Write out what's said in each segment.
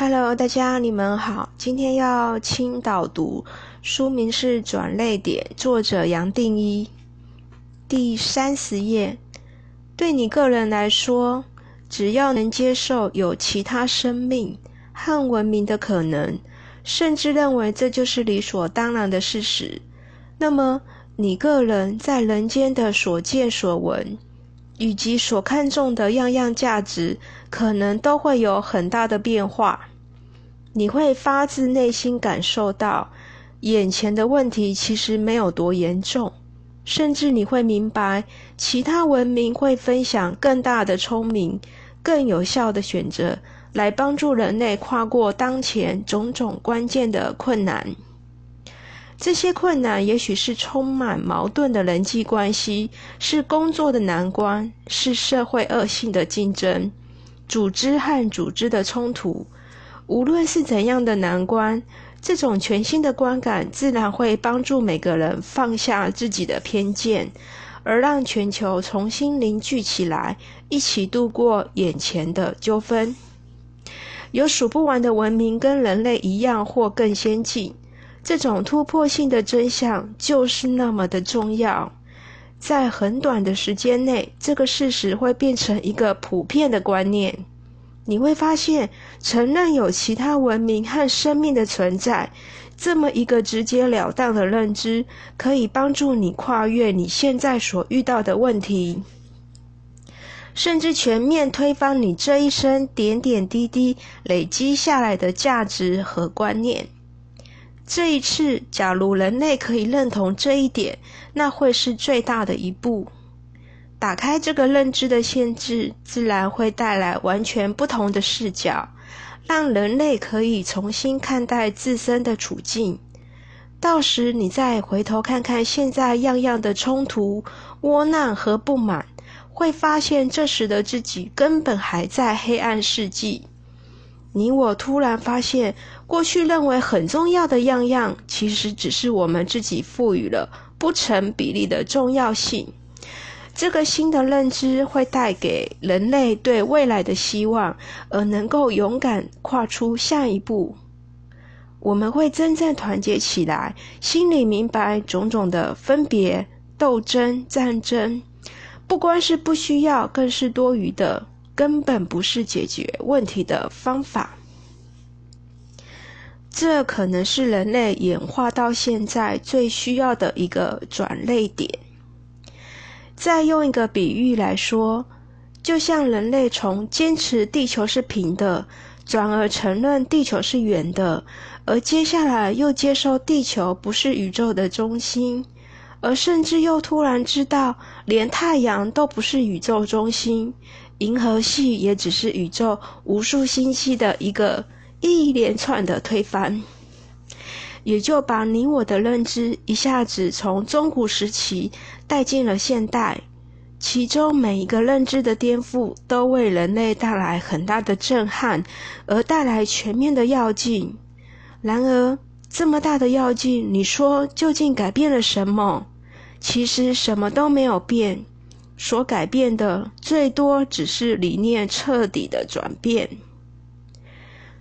Hello，大家你们好，今天要轻导读，书名是《转泪点》，作者杨定一，第三十页。对你个人来说，只要能接受有其他生命和文明的可能，甚至认为这就是理所当然的事实，那么你个人在人间的所见所闻。以及所看重的样样价值，可能都会有很大的变化。你会发自内心感受到，眼前的问题其实没有多严重，甚至你会明白，其他文明会分享更大的聪明、更有效的选择，来帮助人类跨过当前种种关键的困难。这些困难也许是充满矛盾的人际关系，是工作的难关，是社会恶性的竞争，组织和组织的冲突。无论是怎样的难关，这种全新的观感自然会帮助每个人放下自己的偏见，而让全球重新凝聚起来，一起度过眼前的纠纷。有数不完的文明跟人类一样或更先进。这种突破性的真相就是那么的重要，在很短的时间内，这个事实会变成一个普遍的观念。你会发现，承认有其他文明和生命的存在，这么一个直截了当的认知，可以帮助你跨越你现在所遇到的问题，甚至全面推翻你这一生点点滴滴累积下来的价值和观念。这一次，假如人类可以认同这一点，那会是最大的一步。打开这个认知的限制，自然会带来完全不同的视角，让人类可以重新看待自身的处境。到时，你再回头看看现在样样的冲突、窝囊和不满，会发现这时的自己根本还在黑暗世纪。你我突然发现，过去认为很重要的样样，其实只是我们自己赋予了不成比例的重要性。这个新的认知会带给人类对未来的希望，而能够勇敢跨出下一步。我们会真正团结起来，心里明白种种的分别、斗争、战争，不光是不需要，更是多余的。根本不是解决问题的方法，这可能是人类演化到现在最需要的一个转类点。再用一个比喻来说，就像人类从坚持地球是平的，转而承认地球是圆的，而接下来又接受地球不是宇宙的中心，而甚至又突然知道连太阳都不是宇宙中心。银河系也只是宇宙无数星系的一个一连串的推翻，也就把你我的认知一下子从中古时期带进了现代。其中每一个认知的颠覆，都为人类带来很大的震撼，而带来全面的要进。然而，这么大的药剂，你说究竟改变了什么？其实什么都没有变。所改变的最多只是理念彻底的转变。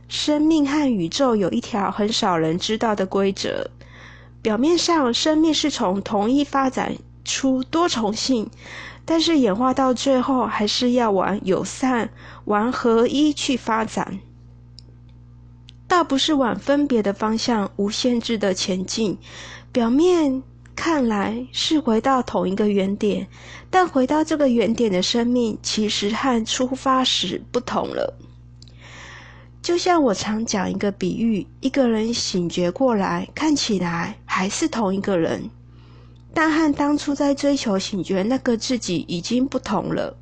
生命和宇宙有一条很少人知道的规则：表面上，生命是从同一发展出多重性，但是演化到最后还是要往友善、往合一去发展，倒不是往分别的方向无限制的前进。表面。看来是回到同一个原点，但回到这个原点的生命，其实和出发时不同了。就像我常讲一个比喻：一个人醒觉过来，看起来还是同一个人，但和当初在追求醒觉那个自己已经不同了。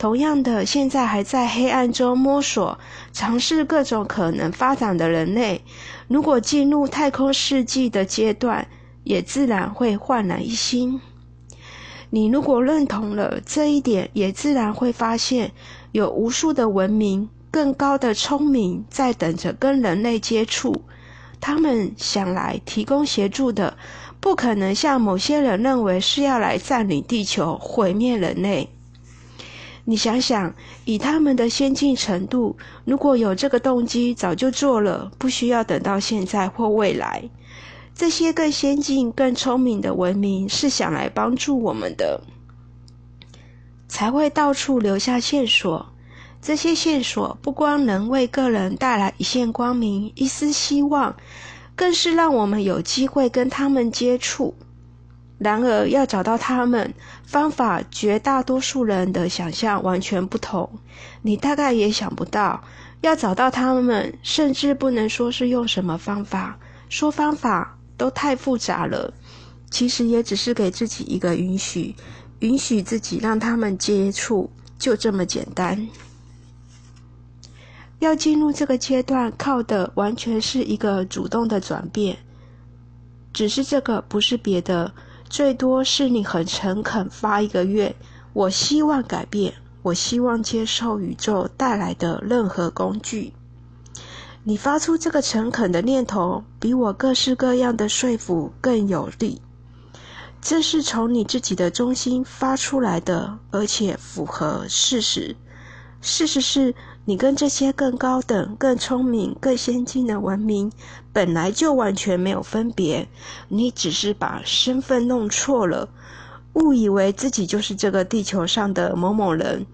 同样的，现在还在黑暗中摸索、尝试各种可能发展的人类，如果进入太空世纪的阶段。也自然会焕然一新。你如果认同了这一点，也自然会发现有无数的文明、更高的聪明在等着跟人类接触。他们想来提供协助的，不可能像某些人认为是要来占领地球、毁灭人类。你想想，以他们的先进程度，如果有这个动机，早就做了，不需要等到现在或未来。这些更先进、更聪明的文明是想来帮助我们的，才会到处留下线索。这些线索不光能为个人带来一线光明、一丝希望，更是让我们有机会跟他们接触。然而，要找到他们方法，绝大多数人的想象完全不同。你大概也想不到，要找到他们，甚至不能说是用什么方法，说方法都太复杂了。其实也只是给自己一个允许，允许自己让他们接触，就这么简单。要进入这个阶段，靠的完全是一个主动的转变，只是这个不是别的。最多是你很诚恳发一个愿，我希望改变，我希望接受宇宙带来的任何工具。你发出这个诚恳的念头，比我各式各样的说服更有力。这是从你自己的中心发出来的，而且符合事实。事实是。你跟这些更高等、更聪明、更先进的文明本来就完全没有分别，你只是把身份弄错了，误以为自己就是这个地球上的某某人，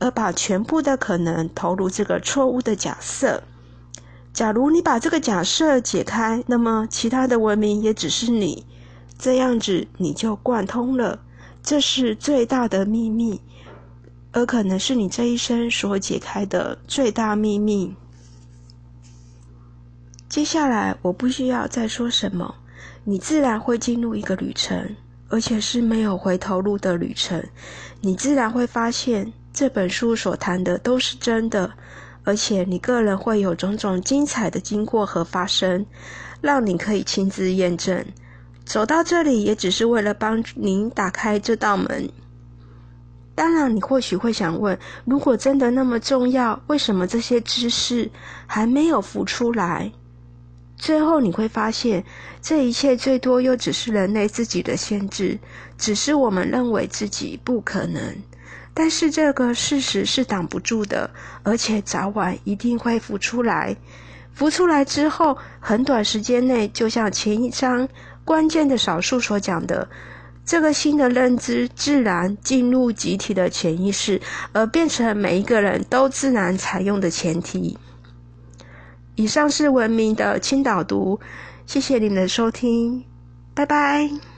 而把全部的可能投入这个错误的假设。假如你把这个假设解开，那么其他的文明也只是你，这样子你就贯通了。这是最大的秘密。而可能是你这一生所解开的最大秘密。接下来，我不需要再说什么，你自然会进入一个旅程，而且是没有回头路的旅程。你自然会发现这本书所谈的都是真的，而且你个人会有种种精彩的经过和发生，让你可以亲自验证。走到这里，也只是为了帮您打开这道门。当然，你或许会想问：如果真的那么重要，为什么这些知识还没有浮出来？最后你会发现，这一切最多又只是人类自己的限制，只是我们认为自己不可能。但是这个事实是挡不住的，而且早晚一定会浮出来。浮出来之后，很短时间内，就像前一章关键的少数所讲的。这个新的认知自然进入集体的潜意识，而变成每一个人都自然采用的前提。以上是文明的清导读，谢谢你们的收听，拜拜。